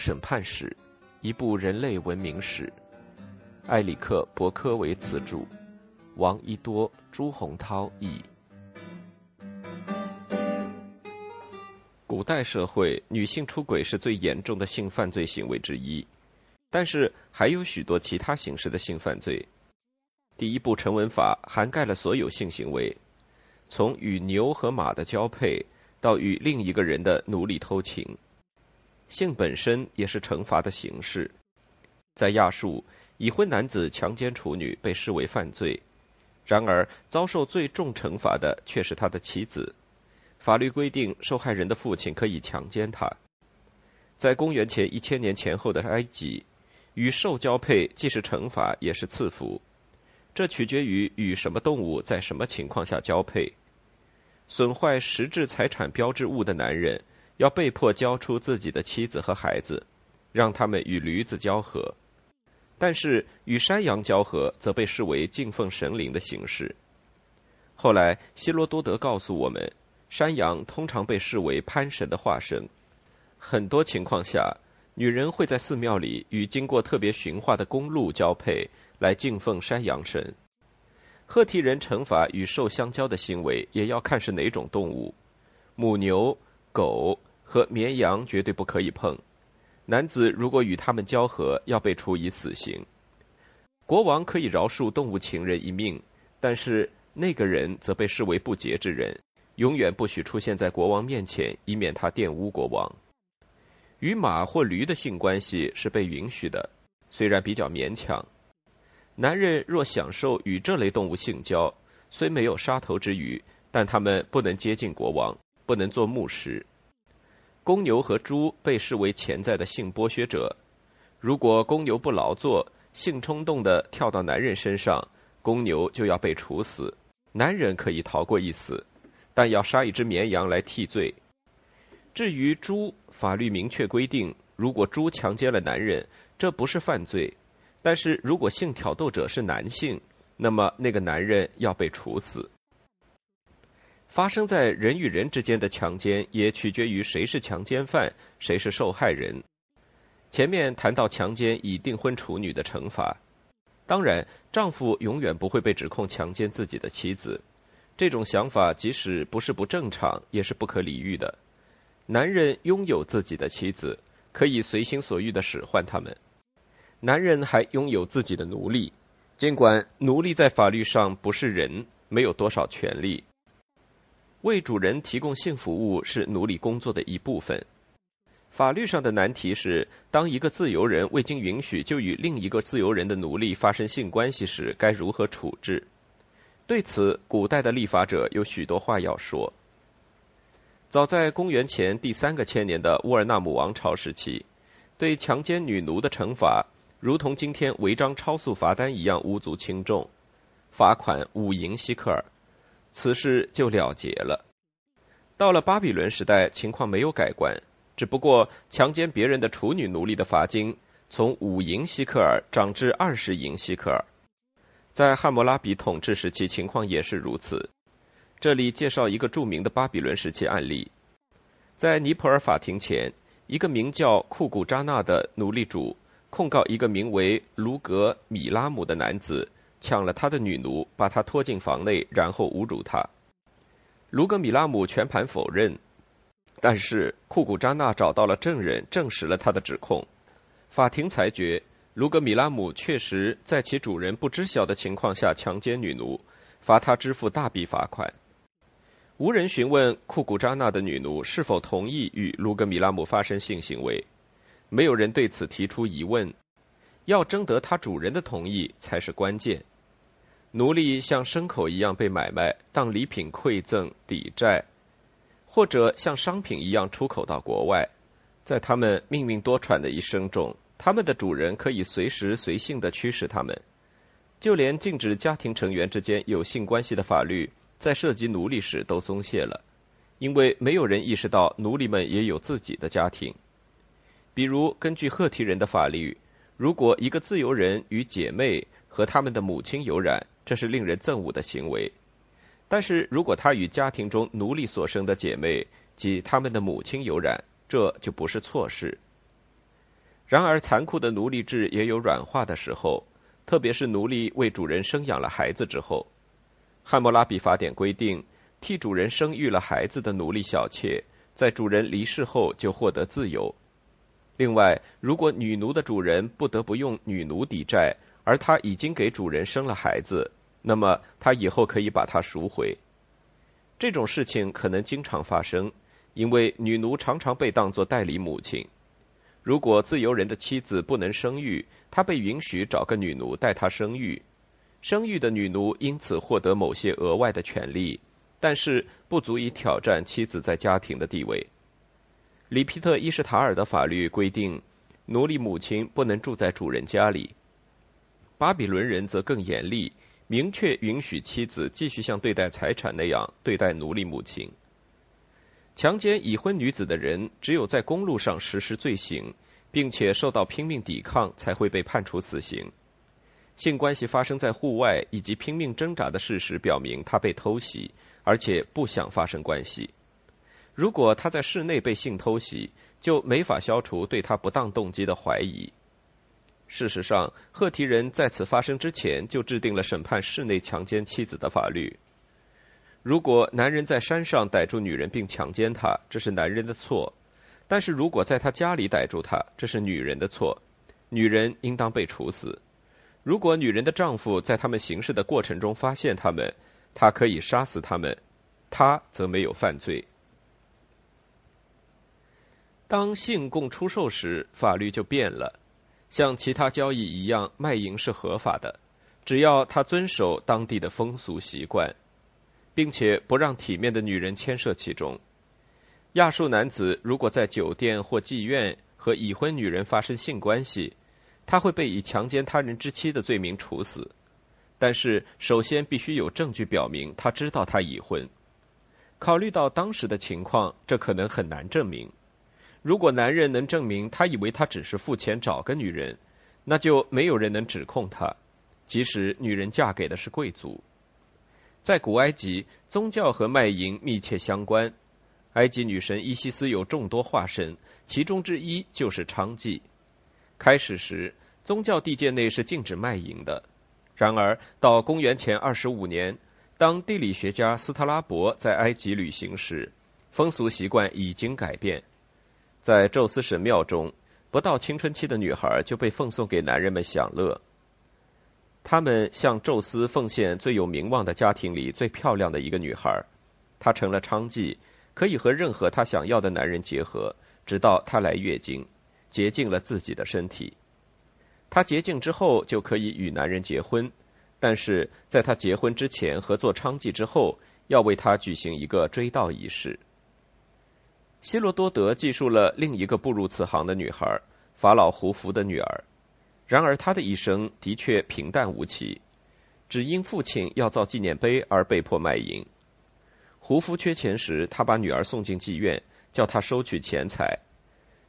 审判史》，一部人类文明史。埃里克·伯科维茨著，王一多、朱洪涛译。古代社会，女性出轨是最严重的性犯罪行为之一，但是还有许多其他形式的性犯罪。第一部成文法涵盖了所有性行为，从与牛和马的交配到与另一个人的奴隶偷情。性本身也是惩罚的形式，在亚述，已婚男子强奸处女被视为犯罪，然而遭受最重惩罚的却是他的妻子。法律规定，受害人的父亲可以强奸他。在公元前一千年前后的埃及，与兽交配既是惩罚也是赐福，这取决于与什么动物在什么情况下交配。损坏实质财产标志物的男人。要被迫交出自己的妻子和孩子，让他们与驴子交合，但是与山羊交合则被视为敬奉神灵的形式。后来，希罗多德告诉我们，山羊通常被视为潘神的化身。很多情况下，女人会在寺庙里与经过特别驯化的公鹿交配，来敬奉山羊神。赫梯人惩罚与兽相交的行为，也要看是哪种动物，母牛、狗。和绵羊绝对不可以碰。男子如果与他们交合，要被处以死刑。国王可以饶恕动物情人一命，但是那个人则被视为不洁之人，永远不许出现在国王面前，以免他玷污国王。与马或驴的性关系是被允许的，虽然比较勉强。男人若享受与这类动物性交，虽没有杀头之虞，但他们不能接近国王，不能做牧师。公牛和猪被视为潜在的性剥削者。如果公牛不劳作，性冲动地跳到男人身上，公牛就要被处死。男人可以逃过一死，但要杀一只绵羊来替罪。至于猪，法律明确规定，如果猪强奸了男人，这不是犯罪；但是如果性挑逗者是男性，那么那个男人要被处死。发生在人与人之间的强奸，也取决于谁是强奸犯，谁是受害人。前面谈到强奸已订婚处女的惩罚，当然，丈夫永远不会被指控强奸自己的妻子。这种想法即使不是不正常，也是不可理喻的。男人拥有自己的妻子，可以随心所欲的使唤他们。男人还拥有自己的奴隶，尽管奴隶在法律上不是人，没有多少权利。为主人提供性服务是奴隶工作的一部分。法律上的难题是，当一个自由人未经允许就与另一个自由人的奴隶发生性关系时，该如何处置？对此，古代的立法者有许多话要说。早在公元前第三个千年的乌尔纳姆王朝时期，对强奸女奴的惩罚，如同今天违章超速罚单一样无足轻重，罚款五银西克尔。此事就了结了。到了巴比伦时代，情况没有改观，只不过强奸别人的处女奴隶的罚金从五银西克尔涨至二十银西克尔。在汉谟拉比统治时期，情况也是如此。这里介绍一个著名的巴比伦时期案例：在尼泊尔法庭前，一个名叫库古扎纳的奴隶主控告一个名为卢格米拉姆的男子。抢了他的女奴，把他拖进房内，然后侮辱他。卢格米拉姆全盘否认，但是库古扎纳找到了证人，证实了他的指控。法庭裁决，卢格米拉姆确实在其主人不知晓的情况下强奸女奴，罚他支付大笔罚款。无人询问库古扎纳的女奴是否同意与卢格米拉姆发生性行为，没有人对此提出疑问。要征得他主人的同意才是关键。奴隶像牲口一样被买卖，当礼品馈赠抵债，或者像商品一样出口到国外。在他们命运多舛的一生中，他们的主人可以随时随性的驱使他们。就连禁止家庭成员之间有性关系的法律，在涉及奴隶时都松懈了，因为没有人意识到奴隶们也有自己的家庭。比如，根据赫梯人的法律。如果一个自由人与姐妹和他们的母亲有染，这是令人憎恶的行为；但是如果他与家庭中奴隶所生的姐妹及他们的母亲有染，这就不是错事。然而，残酷的奴隶制也有软化的时候，特别是奴隶为主人生养了孩子之后。汉谟拉比法典规定，替主人生育了孩子的奴隶小妾，在主人离世后就获得自由。另外，如果女奴的主人不得不用女奴抵债，而他已经给主人生了孩子，那么他以后可以把它赎回。这种事情可能经常发生，因为女奴常常被当作代理母亲。如果自由人的妻子不能生育，他被允许找个女奴代他生育。生育的女奴因此获得某些额外的权利，但是不足以挑战妻子在家庭的地位。里皮特伊什塔尔的法律规定，奴隶母亲不能住在主人家里。巴比伦人则更严厉，明确允许妻子继续像对待财产那样对待奴隶母亲。强奸已婚女子的人，只有在公路上实施罪行，并且受到拼命抵抗，才会被判处死刑。性关系发生在户外以及拼命挣扎的事实表明，他被偷袭，而且不想发生关系。如果他在室内被性偷袭，就没法消除对他不当动机的怀疑。事实上，赫提人在此发生之前就制定了审判室内强奸妻子的法律。如果男人在山上逮住女人并强奸她，这是男人的错；但是如果在他家里逮住她，这是女人的错，女人应当被处死。如果女人的丈夫在他们行事的过程中发现他们，他可以杀死他们，他则没有犯罪。当性供出售时，法律就变了，像其他交易一样，卖淫是合法的，只要他遵守当地的风俗习惯。并且不让体面的女人牵涉其中。亚述男子如果在酒店或妓院和已婚女人发生性关系，他会被以强奸他人之妻的罪名处死。但是，首先必须有证据表明他知道他已婚。考虑到当时的情况，这可能很难证明。如果男人能证明他以为他只是付钱找个女人，那就没有人能指控他，即使女人嫁给的是贵族。在古埃及，宗教和卖淫密切相关。埃及女神伊西斯有众多化身，其中之一就是娼妓。开始时，宗教地界内是禁止卖淫的。然而，到公元前二十五年，当地理学家斯特拉博在埃及旅行时，风俗习惯已经改变。在宙斯神庙中，不到青春期的女孩就被奉送给男人们享乐。他们向宙斯奉献最有名望的家庭里最漂亮的一个女孩，她成了娼妓，可以和任何她想要的男人结合，直到她来月经，洁净了自己的身体。她洁净之后就可以与男人结婚，但是在她结婚之前和做娼妓之后，要为她举行一个追悼仪式。希罗多德记述了另一个步入此行的女孩，法老胡弗的女儿。然而，她的一生的确平淡无奇，只因父亲要造纪念碑而被迫卖淫。胡夫缺钱时，他把女儿送进妓院，叫她收取钱财。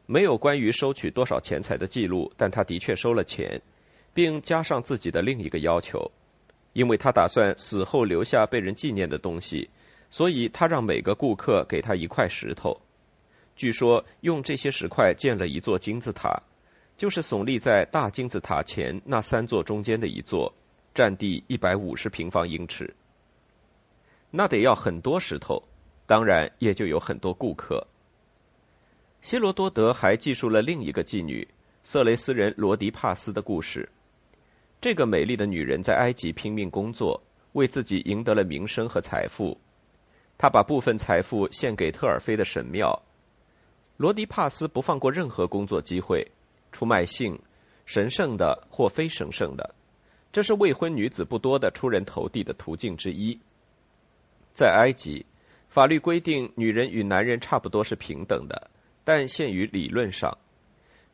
没有关于收取多少钱财的记录，但他的确收了钱，并加上自己的另一个要求，因为他打算死后留下被人纪念的东西，所以他让每个顾客给他一块石头。据说用这些石块建了一座金字塔。就是耸立在大金字塔前那三座中间的一座，占地一百五十平方英尺。那得要很多石头，当然也就有很多顾客。希罗多德还记述了另一个妓女色雷斯人罗迪帕斯的故事。这个美丽的女人在埃及拼命工作，为自己赢得了名声和财富。她把部分财富献给特尔菲的神庙。罗迪帕斯不放过任何工作机会。出卖性，神圣的或非神圣的，这是未婚女子不多的出人头地的途径之一。在埃及，法律规定女人与男人差不多是平等的，但限于理论上，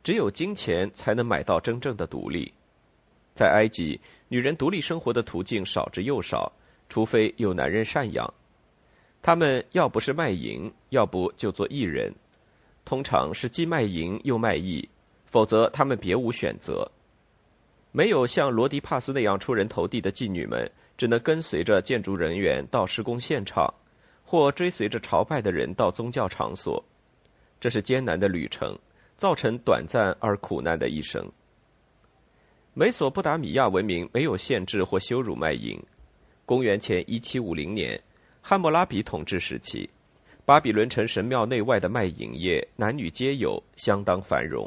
只有金钱才能买到真正的独立。在埃及，女人独立生活的途径少之又少，除非有男人赡养。他们要不是卖淫，要不就做艺人，通常是既卖淫又卖艺。否则，他们别无选择。没有像罗迪帕斯那样出人头地的妓女们，只能跟随着建筑人员到施工现场，或追随着朝拜的人到宗教场所。这是艰难的旅程，造成短暂而苦难的一生。美索不达米亚文明没有限制或羞辱卖淫。公元前一七五零年，汉谟拉比统治时期，巴比伦城神庙内外的卖淫业，男女皆有，相当繁荣。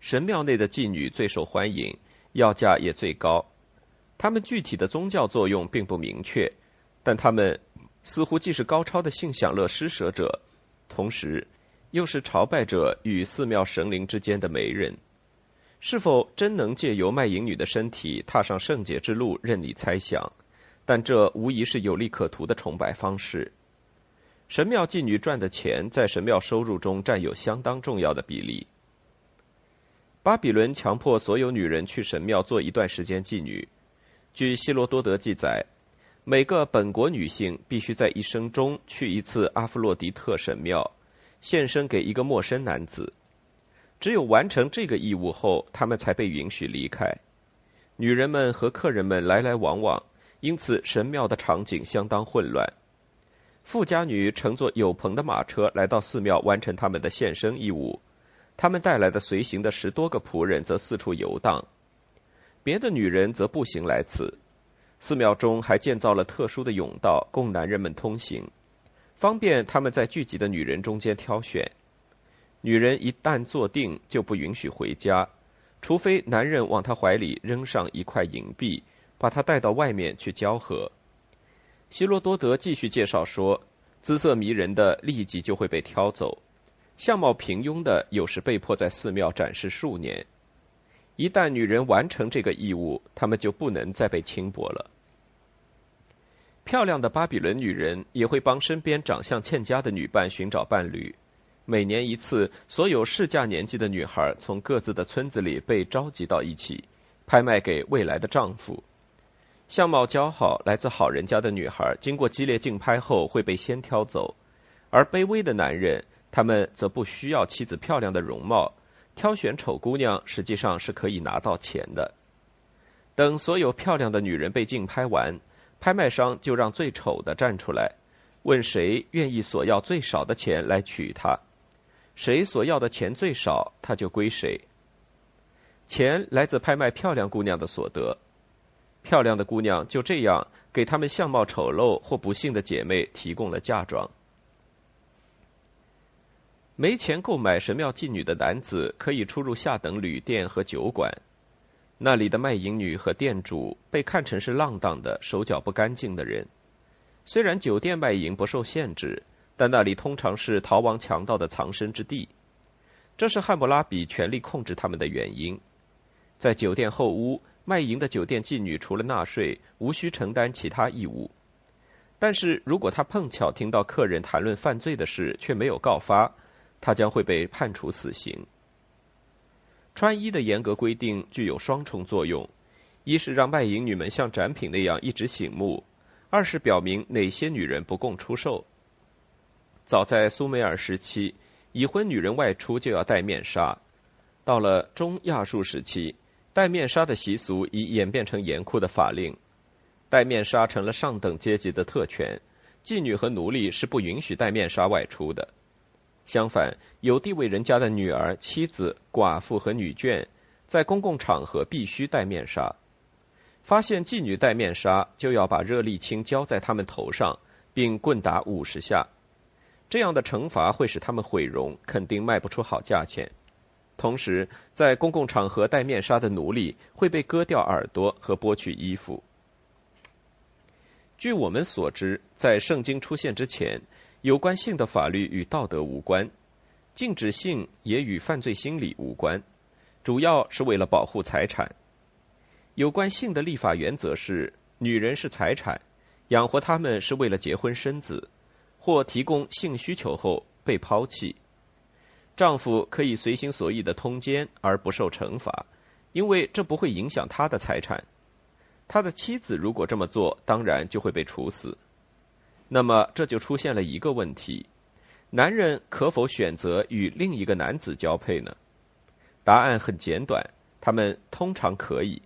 神庙内的妓女最受欢迎，要价也最高。他们具体的宗教作用并不明确，但他们似乎既是高超的性享乐施舍者，同时又是朝拜者与寺庙神灵之间的媒人。是否真能借由卖淫女的身体踏上圣洁之路，任你猜想。但这无疑是有利可图的崇拜方式。神庙妓女赚的钱在神庙收入中占有相当重要的比例。巴比伦强迫所有女人去神庙做一段时间妓女。据希罗多德记载，每个本国女性必须在一生中去一次阿弗洛狄特神庙，献身给一个陌生男子。只有完成这个义务后，他们才被允许离开。女人们和客人们来来往往，因此神庙的场景相当混乱。富家女乘坐有棚的马车来到寺庙，完成他们的献身义务。他们带来的随行的十多个仆人则四处游荡，别的女人则步行来此。寺庙中还建造了特殊的甬道，供男人们通行，方便他们在聚集的女人中间挑选。女人一旦坐定，就不允许回家，除非男人往她怀里扔上一块银币，把她带到外面去交合。希罗多德继续介绍说，姿色迷人的立即就会被挑走，相貌平庸的有时被迫在寺庙展示数年。一旦女人完成这个义务，她们就不能再被轻薄了。漂亮的巴比伦女人也会帮身边长相欠佳的女伴寻找伴侣。每年一次，所有适嫁年纪的女孩从各自的村子里被召集到一起，拍卖给未来的丈夫。相貌姣好、来自好人家的女孩，经过激烈竞拍后会被先挑走；而卑微的男人，他们则不需要妻子漂亮的容貌，挑选丑姑娘实际上是可以拿到钱的。等所有漂亮的女人被竞拍完，拍卖商就让最丑的站出来，问谁愿意索要最少的钱来娶她。谁索要的钱最少，他就归谁。钱来自拍卖漂亮姑娘的所得，漂亮的姑娘就这样给他们相貌丑陋或不幸的姐妹提供了嫁妆。没钱购买神庙妓女的男子可以出入下等旅店和酒馆，那里的卖淫女和店主被看成是浪荡的、手脚不干净的人。虽然酒店卖淫不受限制。但那里通常是逃亡强盗的藏身之地，这是汉谟拉比全力控制他们的原因。在酒店后屋卖淫的酒店妓女，除了纳税，无需承担其他义务。但是如果她碰巧听到客人谈论犯罪的事，却没有告发，她将会被判处死刑。穿衣的严格规定具有双重作用：一是让卖淫女们像展品那样一直醒目；二是表明哪些女人不供出售。早在苏美尔时期，已婚女人外出就要戴面纱；到了中亚述时期，戴面纱的习俗已演变成严酷的法令，戴面纱成了上等阶级的特权，妓女和奴隶是不允许戴面纱外出的。相反，有地位人家的女儿、妻子、寡妇和女眷，在公共场合必须戴面纱。发现妓女戴面纱，就要把热沥青浇在她们头上，并棍打五十下。这样的惩罚会使他们毁容，肯定卖不出好价钱。同时，在公共场合戴面纱的奴隶会被割掉耳朵和剥去衣服。据我们所知，在圣经出现之前，有关性的法律与道德无关，禁止性也与犯罪心理无关，主要是为了保护财产。有关性的立法原则是：女人是财产，养活她们是为了结婚生子。或提供性需求后被抛弃，丈夫可以随心所欲的通奸而不受惩罚，因为这不会影响他的财产。他的妻子如果这么做，当然就会被处死。那么这就出现了一个问题：男人可否选择与另一个男子交配呢？答案很简短，他们通常可以。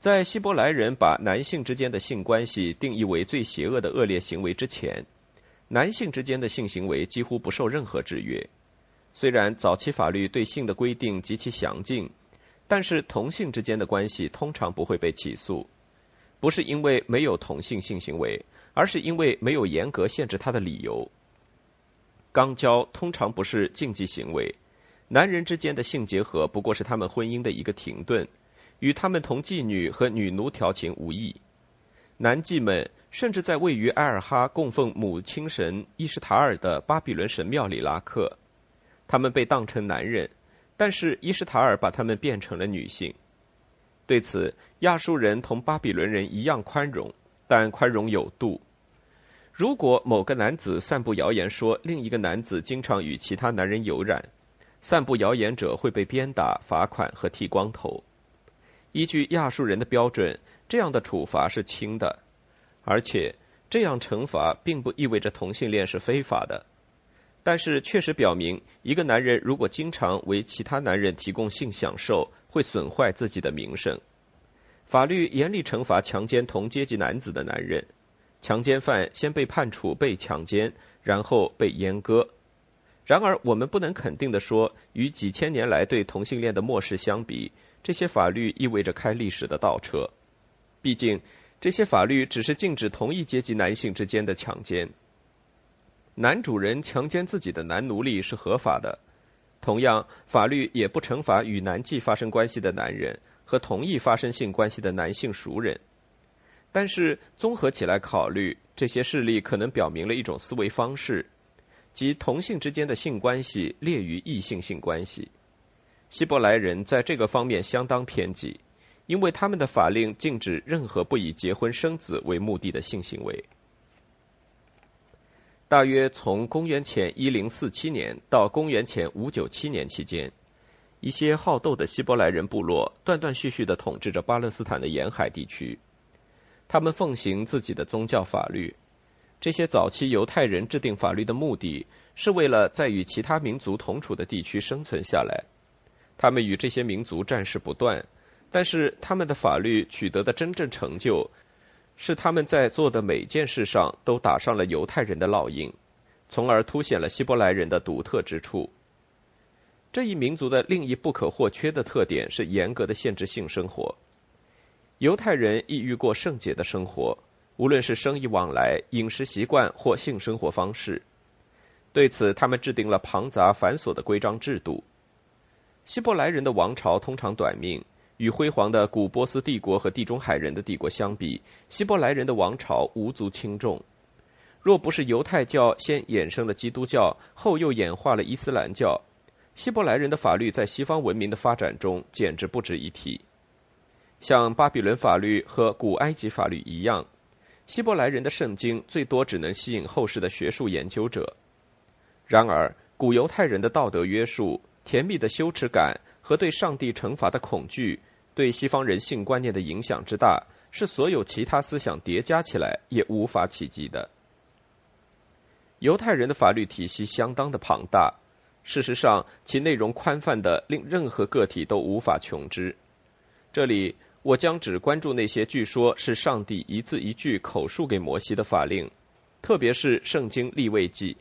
在希伯来人把男性之间的性关系定义为最邪恶的恶劣行为之前。男性之间的性行为几乎不受任何制约，虽然早期法律对性的规定极其详尽，但是同性之间的关系通常不会被起诉，不是因为没有同性性行为，而是因为没有严格限制他的理由。肛交通常不是禁忌行为，男人之间的性结合不过是他们婚姻的一个停顿，与他们同妓女和女奴调情无异。男妓们甚至在位于埃尔哈供奉母亲神伊什塔尔的巴比伦神庙里拉客，他们被当成男人，但是伊什塔尔把他们变成了女性。对此，亚述人同巴比伦人一样宽容，但宽容有度。如果某个男子散布谣言说另一个男子经常与其他男人有染，散布谣言者会被鞭打、罚款和剃光头。依据亚述人的标准，这样的处罚是轻的，而且这样惩罚并不意味着同性恋是非法的。但是确实表明，一个男人如果经常为其他男人提供性享受，会损坏自己的名声。法律严厉惩罚强奸同阶级男子的男人。强奸犯先被判处被强奸，然后被阉割。然而，我们不能肯定地说，与几千年来对同性恋的漠视相比，这些法律意味着开历史的倒车。毕竟，这些法律只是禁止同一阶级男性之间的强奸。男主人强奸自己的男奴隶是合法的，同样，法律也不惩罚与男妓发生关系的男人和同意发生性关系的男性熟人。但是综合起来考虑，这些事例可能表明了一种思维方式，即同性之间的性关系劣于异性性关系。希伯来人在这个方面相当偏激，因为他们的法令禁止任何不以结婚生子为目的的性行为。大约从公元前一零四七年到公元前五九七年期间，一些好斗的希伯来人部落断断续续地统治着巴勒斯坦的沿海地区。他们奉行自己的宗教法律。这些早期犹太人制定法律的目的是为了在与其他民族同处的地区生存下来。他们与这些民族战事不断，但是他们的法律取得的真正成就，是他们在做的每件事上都打上了犹太人的烙印，从而凸显了希伯来人的独特之处。这一民族的另一不可或缺的特点是严格的限制性生活。犹太人意欲过圣洁的生活，无论是生意往来、饮食习惯或性生活方式。对此，他们制定了庞杂繁琐的规章制度。希伯来人的王朝通常短命，与辉煌的古波斯帝国和地中海人的帝国相比，希伯来人的王朝无足轻重。若不是犹太教先衍生了基督教，后又演化了伊斯兰教，希伯来人的法律在西方文明的发展中简直不值一提。像巴比伦法律和古埃及法律一样，希伯来人的圣经最多只能吸引后世的学术研究者。然而，古犹太人的道德约束、甜蜜的羞耻感和对上帝惩罚的恐惧，对西方人性观念的影响之大，是所有其他思想叠加起来也无法企及的。犹太人的法律体系相当的庞大，事实上，其内容宽泛的令任何个体都无法穷之。这里。我将只关注那些据说是上帝一字一句口述给摩西的法令，特别是《圣经·立位记》。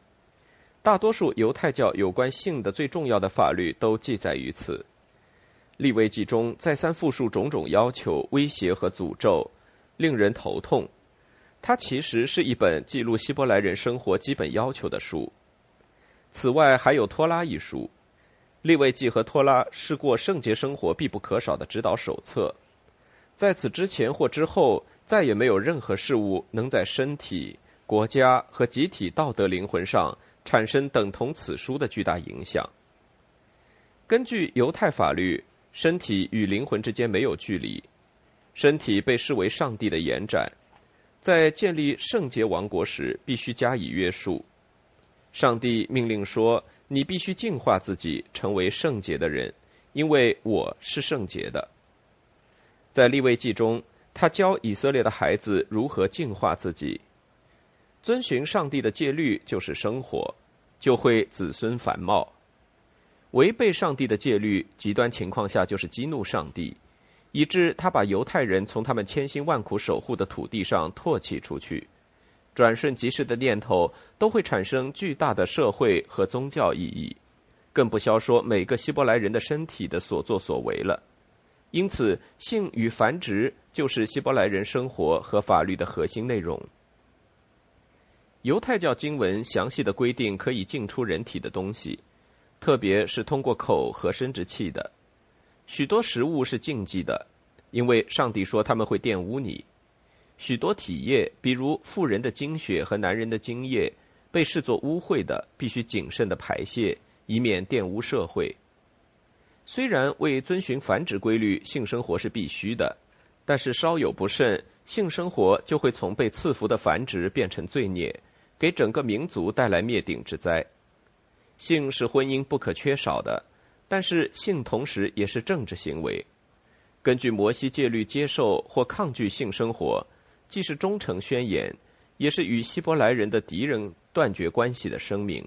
大多数犹太教有关性的最重要的法律都记载于此。《立位记》中再三复述种种要求、威胁和诅咒，令人头痛。它其实是一本记录希伯来人生活基本要求的书。此外，还有《托拉》一书，《立位记》和《托拉》是过圣洁生活必不可少的指导手册。在此之前或之后，再也没有任何事物能在身体、国家和集体道德灵魂上产生等同此书的巨大影响。根据犹太法律，身体与灵魂之间没有距离，身体被视为上帝的延展，在建立圣洁王国时必须加以约束。上帝命令说：“你必须净化自己，成为圣洁的人，因为我是圣洁的。”在立位记中，他教以色列的孩子如何净化自己。遵循上帝的戒律就是生活，就会子孙繁茂。违背上帝的戒律，极端情况下就是激怒上帝，以致他把犹太人从他们千辛万苦守护的土地上唾弃出去。转瞬即逝的念头都会产生巨大的社会和宗教意义，更不消说每个希伯来人的身体的所作所为了。因此，性与繁殖就是希伯来人生活和法律的核心内容。犹太教经文详细的规定可以进出人体的东西，特别是通过口和生殖器的。许多食物是禁忌的，因为上帝说他们会玷污你。许多体液，比如妇人的精血和男人的精液，被视作污秽的，必须谨慎的排泄，以免玷污社会。虽然为遵循繁殖规律，性生活是必须的，但是稍有不慎，性生活就会从被赐福的繁殖变成罪孽。给整个民族带来灭顶之灾。性是婚姻不可缺少的，但是性同时也是政治行为。根据摩西戒律，接受或抗拒性生活，既是忠诚宣言，也是与希伯来人的敌人断绝关系的声明。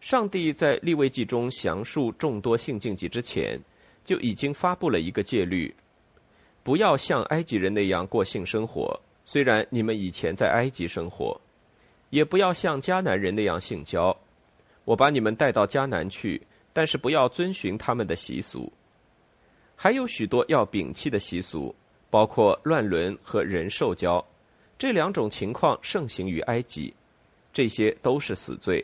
上帝在立位记中详述众多性禁忌之前，就已经发布了一个戒律：不要像埃及人那样过性生活。虽然你们以前在埃及生活。也不要像迦南人那样性交，我把你们带到迦南去，但是不要遵循他们的习俗。还有许多要摒弃的习俗，包括乱伦和人兽交，这两种情况盛行于埃及，这些都是死罪。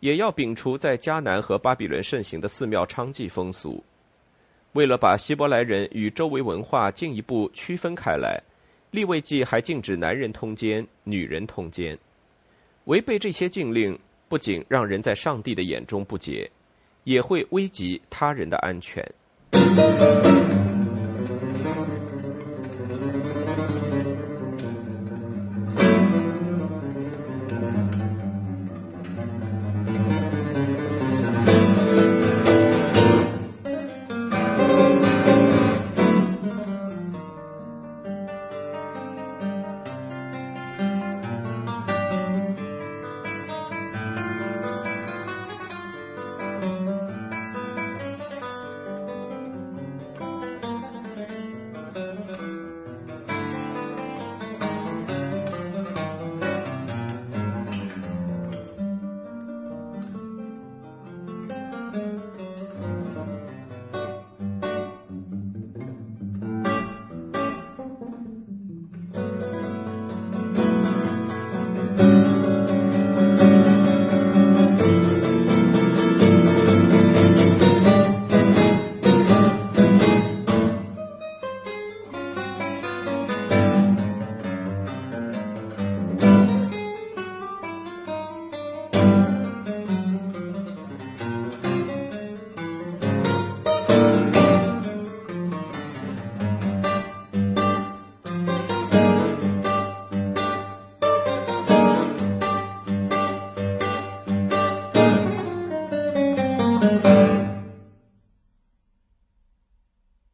也要摒除在迦南和巴比伦盛行的寺庙娼妓风俗。为了把希伯来人与周围文化进一步区分开来。立位记还禁止男人通奸、女人通奸，违背这些禁令，不仅让人在上帝的眼中不洁，也会危及他人的安全。